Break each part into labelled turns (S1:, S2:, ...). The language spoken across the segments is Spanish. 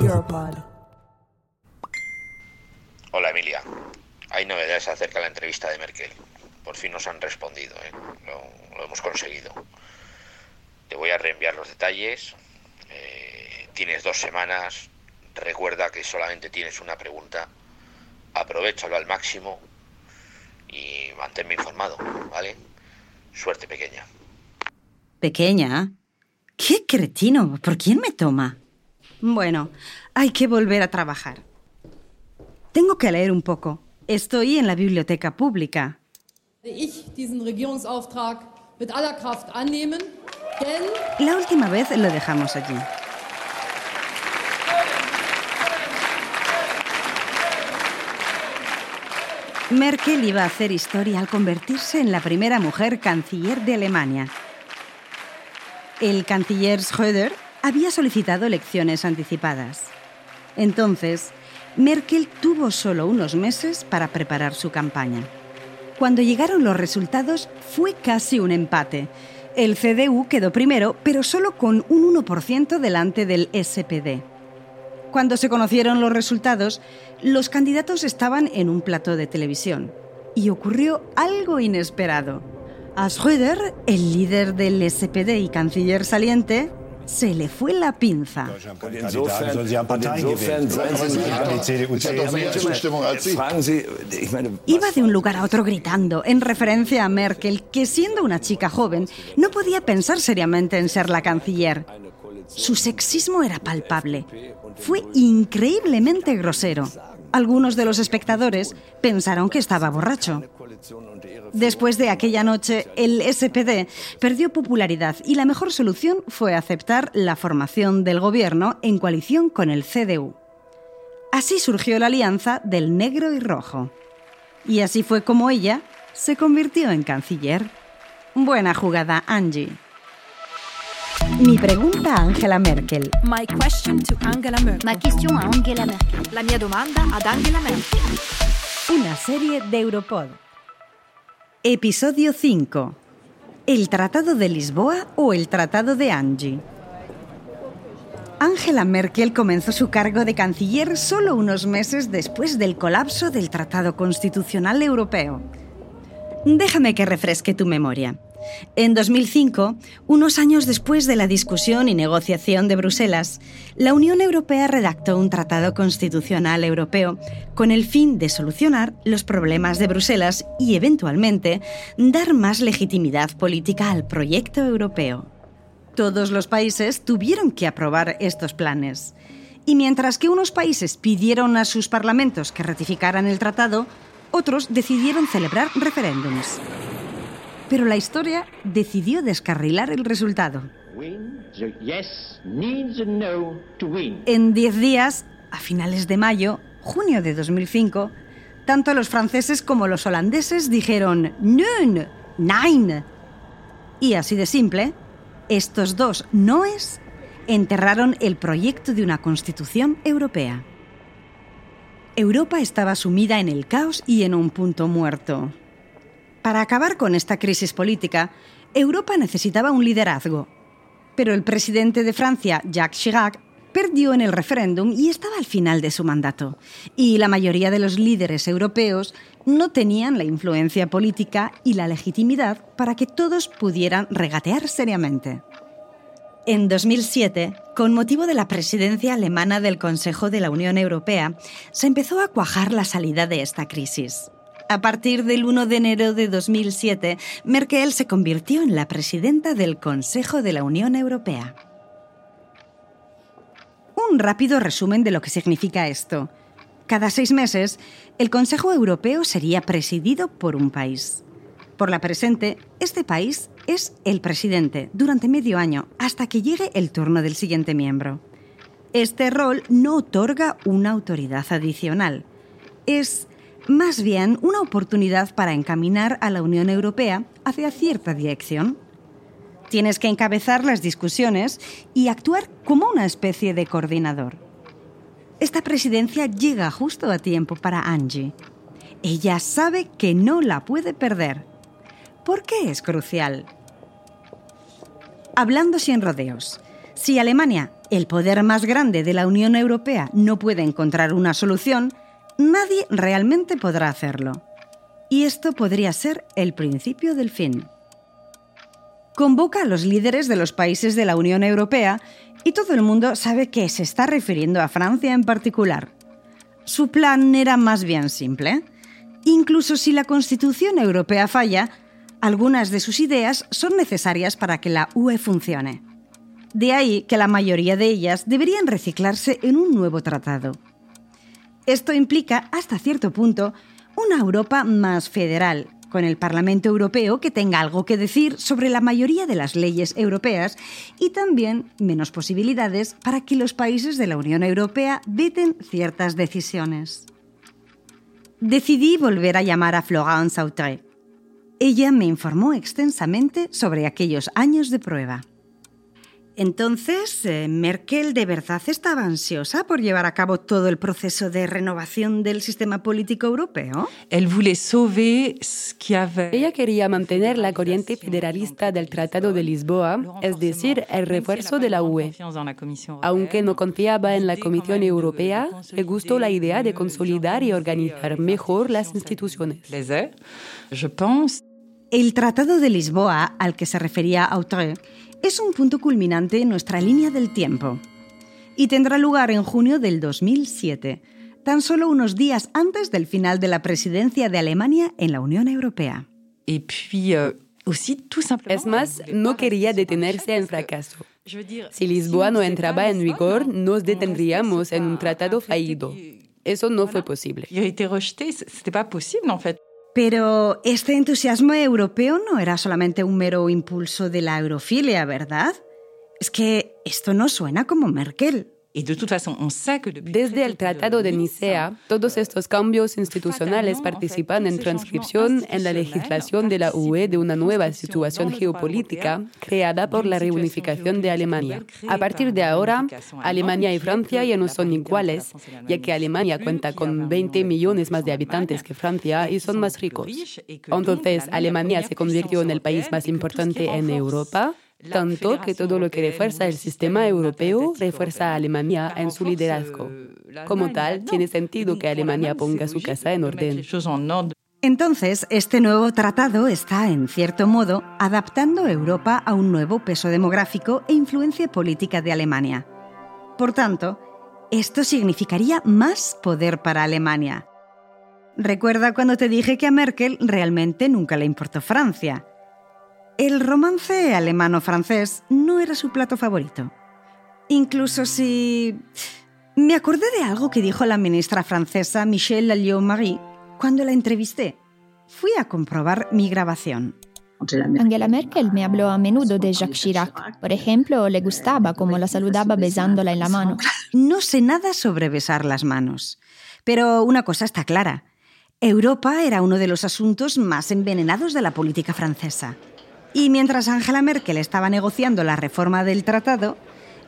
S1: Europod.
S2: Hola Emilia, hay novedades acerca de la entrevista de Merkel. Por fin nos han respondido, ¿eh? lo, lo hemos conseguido. Te voy a reenviar los detalles. Eh, tienes dos semanas. Recuerda que solamente tienes una pregunta. Aprovechalo al máximo y manténme informado, ¿vale? Suerte pequeña.
S1: ¿Pequeña? ¡Qué cretino! ¿Por quién me toma? Bueno, hay que volver a trabajar. Tengo que leer un poco. Estoy en la biblioteca pública. La última vez lo dejamos allí. Merkel iba a hacer historia al convertirse en la primera mujer canciller de Alemania. El canciller Schröder había solicitado elecciones anticipadas. Entonces, Merkel tuvo solo unos meses para preparar su campaña. Cuando llegaron los resultados fue casi un empate. El CDU quedó primero, pero solo con un 1% delante del SPD. Cuando se conocieron los resultados, los candidatos estaban en un plató de televisión. Y ocurrió algo inesperado. A Schröder, el líder del SPD y canciller saliente, se le fue la pinza. Iba de un lugar a otro gritando, en referencia a Merkel, que siendo una chica joven, no podía pensar seriamente en ser la canciller. Su sexismo era palpable. Fue increíblemente grosero. Algunos de los espectadores pensaron que estaba borracho. Después de aquella noche, el SPD perdió popularidad y la mejor solución fue aceptar la formación del gobierno en coalición con el CDU. Así surgió la alianza del negro y rojo. Y así fue como ella se convirtió en canciller. Buena jugada, Angie. Mi pregunta a Angela Merkel.
S3: My question to Angela Merkel.
S4: Ma question a Angela Merkel.
S3: La mia domanda ad Angela Merkel.
S1: Una serie de Europod. Episodio 5. ¿El Tratado de Lisboa o el Tratado de Angie? Angela Merkel comenzó su cargo de canciller solo unos meses después del colapso del Tratado Constitucional Europeo. Déjame que refresque tu memoria. En 2005, unos años después de la discusión y negociación de Bruselas, la Unión Europea redactó un tratado constitucional europeo con el fin de solucionar los problemas de Bruselas y, eventualmente, dar más legitimidad política al proyecto europeo. Todos los países tuvieron que aprobar estos planes. Y mientras que unos países pidieron a sus parlamentos que ratificaran el tratado, otros decidieron celebrar referéndums pero la historia decidió descarrilar el resultado. En 10 días, a finales de mayo, junio de 2005, tanto los franceses como los holandeses dijeron «Nun», «Nein». Y así de simple, estos dos noes enterraron el proyecto de una constitución europea. Europa estaba sumida en el caos y en un punto muerto. Para acabar con esta crisis política, Europa necesitaba un liderazgo. Pero el presidente de Francia, Jacques Chirac, perdió en el referéndum y estaba al final de su mandato. Y la mayoría de los líderes europeos no tenían la influencia política y la legitimidad para que todos pudieran regatear seriamente. En 2007, con motivo de la presidencia alemana del Consejo de la Unión Europea, se empezó a cuajar la salida de esta crisis. A partir del 1 de enero de 2007, Merkel se convirtió en la presidenta del Consejo de la Unión Europea. Un rápido resumen de lo que significa esto. Cada seis meses, el Consejo Europeo sería presidido por un país. Por la presente, este país es el presidente durante medio año hasta que llegue el turno del siguiente miembro. Este rol no otorga una autoridad adicional. Es más bien una oportunidad para encaminar a la Unión Europea hacia cierta dirección. Tienes que encabezar las discusiones y actuar como una especie de coordinador. Esta presidencia llega justo a tiempo para Angie. Ella sabe que no la puede perder. ¿Por qué es crucial? Hablando sin rodeos, si Alemania, el poder más grande de la Unión Europea, no puede encontrar una solución, nadie realmente podrá hacerlo. Y esto podría ser el principio del fin. Convoca a los líderes de los países de la Unión Europea y todo el mundo sabe que se está refiriendo a Francia en particular. Su plan era más bien simple. Incluso si la Constitución Europea falla, algunas de sus ideas son necesarias para que la UE funcione. De ahí que la mayoría de ellas deberían reciclarse en un nuevo tratado. Esto implica, hasta cierto punto, una Europa más federal, con el Parlamento Europeo que tenga algo que decir sobre la mayoría de las leyes europeas y también menos posibilidades para que los países de la Unión Europea veten ciertas decisiones. Decidí volver a llamar a Florence Autré. Ella me informó extensamente sobre aquellos años de prueba. Entonces, eh, ¿Merkel de verdad estaba ansiosa por llevar a cabo todo el proceso de renovación del sistema político europeo?
S4: Ella quería mantener la corriente federalista del Tratado de Lisboa, es decir, el refuerzo de la UE. Aunque no confiaba en la Comisión Europea, le gustó la idea de consolidar y organizar mejor las instituciones.
S1: El Tratado de Lisboa, al que se refería Autre, es un punto culminante en nuestra línea del tiempo y tendrá lugar en junio del 2007, tan solo unos días antes del final de la presidencia de Alemania en la Unión Europea.
S4: Es más, no quería detenerse en fracaso. Si Lisboa no entraba en vigor, nos detendríamos en un tratado fallido. Eso no fue posible.
S1: Pero este entusiasmo europeo no era solamente un mero impulso de la eurofilia, ¿verdad? Es que esto no suena como Merkel.
S4: Desde el Tratado de Nicea, todos estos cambios institucionales participan en transcripción en la legislación de la UE de una nueva situación geopolítica creada por la reunificación de Alemania. A partir de ahora, Alemania y Francia ya no son iguales, ya que Alemania cuenta con 20 millones más de habitantes que Francia y son más ricos. Entonces, Alemania se convirtió en el país más importante en Europa tanto que todo lo que refuerza el sistema europeo refuerza a Alemania en su liderazgo. Como tal, tiene sentido que Alemania ponga su casa en orden.
S1: Entonces, este nuevo tratado está, en cierto modo, adaptando Europa a un nuevo peso demográfico e influencia política de Alemania. Por tanto, esto significaría más poder para Alemania. Recuerda cuando te dije que a Merkel realmente nunca le importó Francia. El romance alemano-francés no era su plato favorito. Incluso si... Me acordé de algo que dijo la ministra francesa Michelle Alliot-Marie cuando la entrevisté. Fui a comprobar mi grabación.
S5: Angela Merkel me habló a menudo de Jacques Chirac. Por ejemplo, le gustaba cómo la saludaba besándola en la mano.
S1: No sé nada sobre besar las manos. Pero una cosa está clara. Europa era uno de los asuntos más envenenados de la política francesa. Y mientras Angela Merkel estaba negociando la reforma del tratado,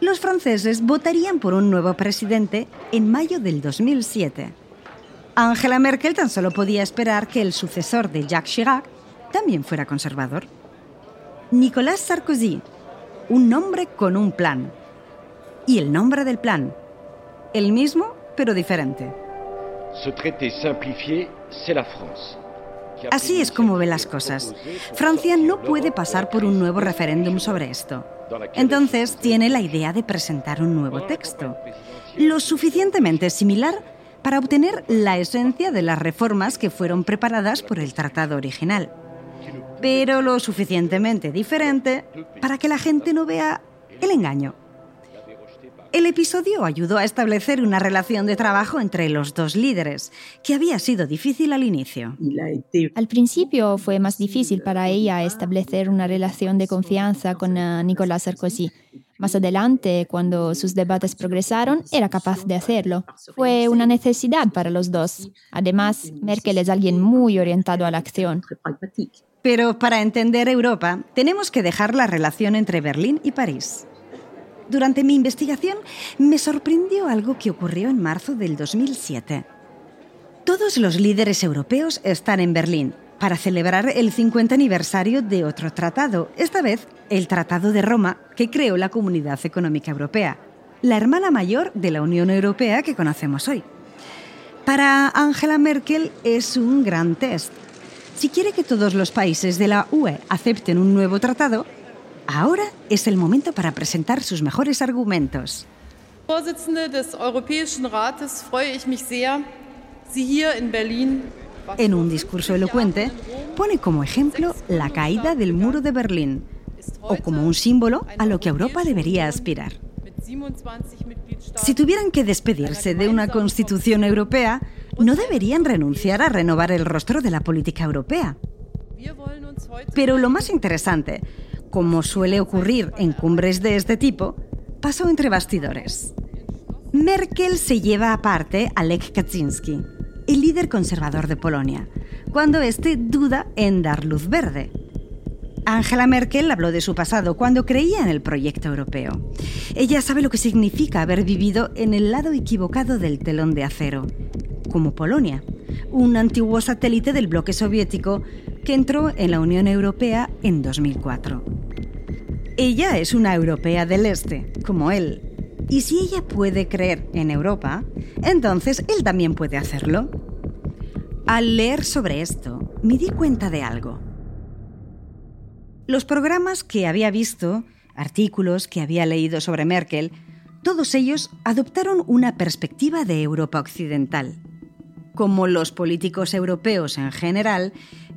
S1: los franceses votarían por un nuevo presidente en mayo del 2007. Angela Merkel tan solo podía esperar que el sucesor de Jacques Chirac también fuera conservador. Nicolas Sarkozy, un nombre con un plan. Y el nombre del plan, el mismo pero diferente. Así es como ve las cosas. Francia no puede pasar por un nuevo referéndum sobre esto. Entonces tiene la idea de presentar un nuevo texto, lo suficientemente similar para obtener la esencia de las reformas que fueron preparadas por el tratado original, pero lo suficientemente diferente para que la gente no vea el engaño. El episodio ayudó a establecer una relación de trabajo entre los dos líderes, que había sido difícil al inicio.
S5: Al principio fue más difícil para ella establecer una relación de confianza con eh, Nicolas Sarkozy. Más adelante, cuando sus debates progresaron, era capaz de hacerlo. Fue una necesidad para los dos. Además, Merkel es alguien muy orientado a la acción.
S1: Pero para entender Europa, tenemos que dejar la relación entre Berlín y París. Durante mi investigación me sorprendió algo que ocurrió en marzo del 2007. Todos los líderes europeos están en Berlín para celebrar el 50 aniversario de otro tratado, esta vez el Tratado de Roma, que creó la Comunidad Económica Europea, la hermana mayor de la Unión Europea que conocemos hoy. Para Angela Merkel es un gran test. Si quiere que todos los países de la UE acepten un nuevo tratado, Ahora es el momento para presentar sus mejores argumentos. En un discurso elocuente, pone como ejemplo la caída del muro de Berlín, o como un símbolo a lo que Europa debería aspirar. Si tuvieran que despedirse de una constitución europea, no deberían renunciar a renovar el rostro de la política europea. Pero lo más interesante como suele ocurrir en cumbres de este tipo, pasó entre bastidores. Merkel se lleva aparte a Lech Kaczynski, el líder conservador de Polonia, cuando éste duda en dar luz verde. Angela Merkel habló de su pasado cuando creía en el proyecto europeo. Ella sabe lo que significa haber vivido en el lado equivocado del telón de acero, como Polonia, un antiguo satélite del bloque soviético que entró en la Unión Europea en 2004. Ella es una europea del Este, como él. Y si ella puede creer en Europa, entonces él también puede hacerlo. Al leer sobre esto, me di cuenta de algo. Los programas que había visto, artículos que había leído sobre Merkel, todos ellos adoptaron una perspectiva de Europa occidental. Como los políticos europeos en general,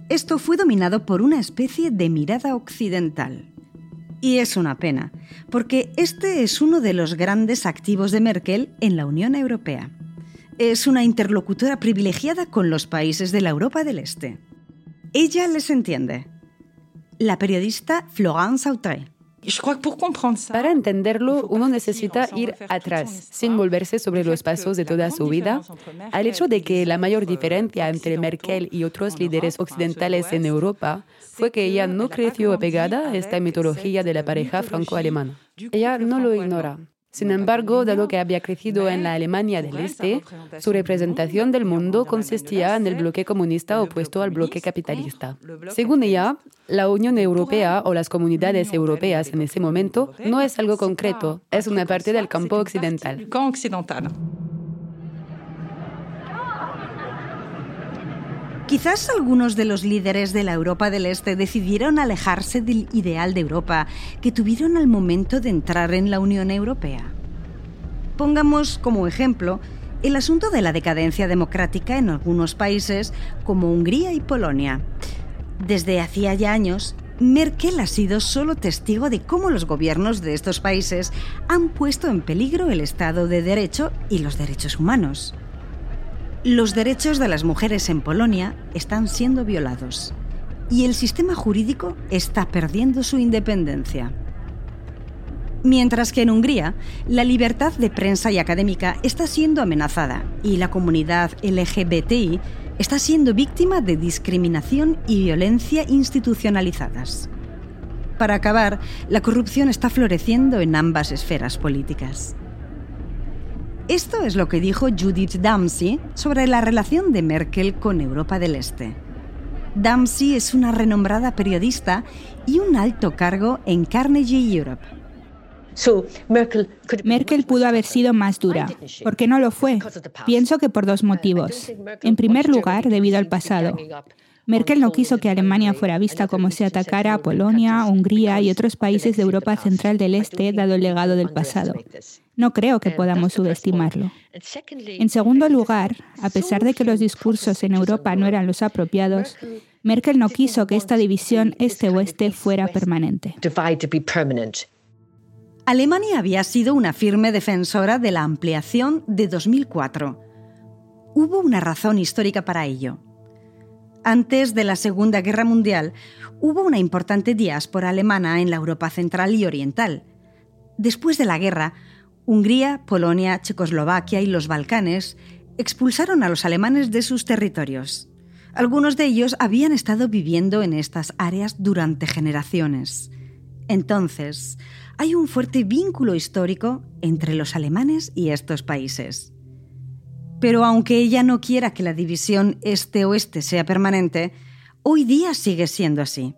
S1: esto fue dominado por una especie de mirada occidental. Y es una pena, porque este es uno de los grandes activos de Merkel en la Unión Europea. Es una interlocutora privilegiada con los países de la Europa del Este. Ella les entiende. La periodista Florence Autré.
S4: Para entenderlo, uno necesita ir atrás, sin volverse sobre los pasos de toda su vida, al hecho de que la mayor diferencia entre Merkel y otros líderes occidentales en Europa fue que ella no creció apegada a esta mitología de la pareja franco-alemana. Ella no lo ignora. Sin embargo, dado que había crecido en la Alemania del Este, su representación del mundo consistía en el bloque comunista opuesto al bloque capitalista. Según ella, la Unión Europea o las comunidades europeas en ese momento no es algo concreto, es una parte del campo occidental.
S1: Quizás algunos de los líderes de la Europa del Este decidieron alejarse del ideal de Europa que tuvieron al momento de entrar en la Unión Europea. Pongamos como ejemplo el asunto de la decadencia democrática en algunos países como Hungría y Polonia. Desde hacía ya años, Merkel ha sido solo testigo de cómo los gobiernos de estos países han puesto en peligro el Estado de Derecho y los derechos humanos. Los derechos de las mujeres en Polonia están siendo violados y el sistema jurídico está perdiendo su independencia. Mientras que en Hungría, la libertad de prensa y académica está siendo amenazada y la comunidad LGBTI está siendo víctima de discriminación y violencia institucionalizadas. Para acabar, la corrupción está floreciendo en ambas esferas políticas. Esto es lo que dijo Judith Damsey sobre la relación de Merkel con Europa del Este. Dempsey es una renombrada periodista y un alto cargo en Carnegie Europe.
S6: Merkel pudo haber sido más dura. ¿Por qué no lo fue? Pienso que por dos motivos. En primer lugar, debido al pasado. Merkel no quiso que Alemania fuera vista como se atacara a Polonia, Hungría y otros países de Europa Central del Este, dado el legado del pasado. No creo que podamos subestimarlo. En segundo lugar, a pesar de que los discursos en Europa no eran los apropiados, Merkel no quiso que esta división este-oeste fuera permanente.
S1: Alemania había sido una firme defensora de la ampliación de 2004. Hubo una razón histórica para ello. Antes de la Segunda Guerra Mundial, hubo una importante diáspora alemana en la Europa central y oriental. Después de la guerra, Hungría, Polonia, Checoslovaquia y los Balcanes expulsaron a los alemanes de sus territorios. Algunos de ellos habían estado viviendo en estas áreas durante generaciones. Entonces, hay un fuerte vínculo histórico entre los alemanes y estos países. Pero aunque ella no quiera que la división este-oeste sea permanente, hoy día sigue siendo así.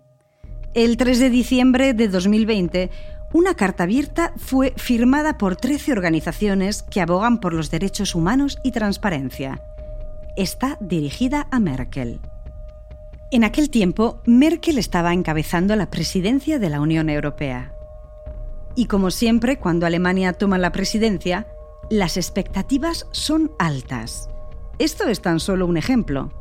S1: El 3 de diciembre de 2020, una carta abierta fue firmada por 13 organizaciones que abogan por los derechos humanos y transparencia. Está dirigida a Merkel. En aquel tiempo, Merkel estaba encabezando la presidencia de la Unión Europea. Y como siempre, cuando Alemania toma la presidencia, las expectativas son altas. Esto es tan solo un ejemplo.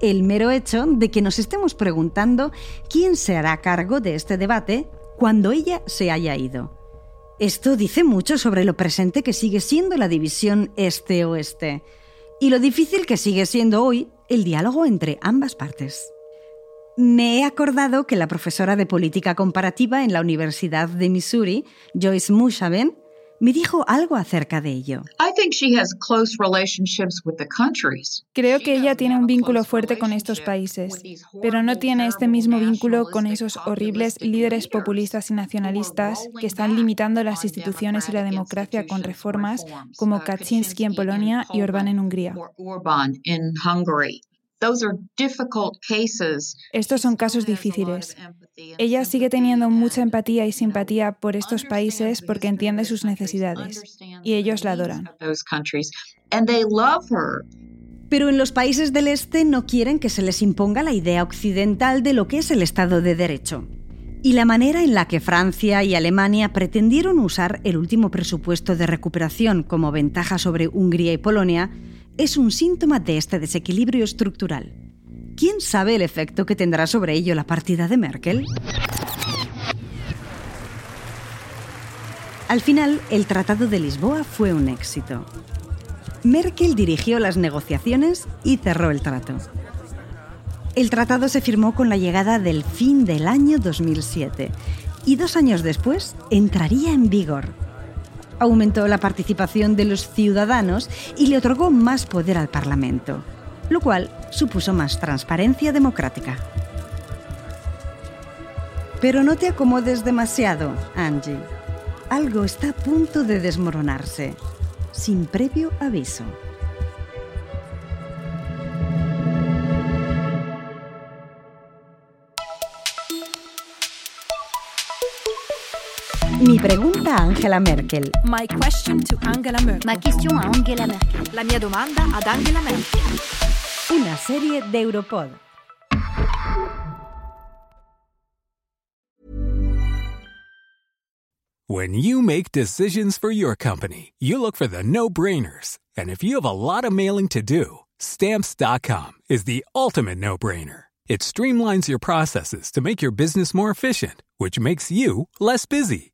S1: El mero hecho de que nos estemos preguntando quién se hará cargo de este debate cuando ella se haya ido. Esto dice mucho sobre lo presente que sigue siendo la división este-oeste y lo difícil que sigue siendo hoy el diálogo entre ambas partes. Me he acordado que la profesora de política comparativa en la Universidad de Missouri, Joyce Mushaven, me dijo algo acerca de ello.
S7: Creo que ella tiene un vínculo fuerte con estos países, pero no tiene este mismo vínculo con esos horribles líderes populistas y nacionalistas que están limitando las instituciones y la democracia con reformas como Kaczynski en Polonia y Orbán en Hungría. Estos son casos difíciles. Ella sigue teniendo mucha empatía y simpatía por estos países porque entiende sus necesidades y ellos la adoran.
S1: Pero en los países del Este no quieren que se les imponga la idea occidental de lo que es el Estado de Derecho. Y la manera en la que Francia y Alemania pretendieron usar el último presupuesto de recuperación como ventaja sobre Hungría y Polonia es un síntoma de este desequilibrio estructural. ¿Quién sabe el efecto que tendrá sobre ello la partida de Merkel? Al final, el Tratado de Lisboa fue un éxito. Merkel dirigió las negociaciones y cerró el trato. El tratado se firmó con la llegada del fin del año 2007 y dos años después entraría en vigor aumentó la participación de los ciudadanos y le otorgó más poder al Parlamento, lo cual supuso más transparencia democrática. Pero no te acomodes demasiado, Angie. Algo está a punto de desmoronarse, sin previo aviso. Mi pregunta a Angela Merkel.
S3: My question to Angela Merkel.
S8: Ma question a Angela Merkel.
S3: La mia domanda ad Angela Merkel.
S1: Una serie de Europod.
S9: When you make decisions for your company, you look for the no-brainers. And if you have a lot of mailing to do, stamps.com is the ultimate no-brainer. It streamlines your processes to make your business more efficient, which makes you less busy.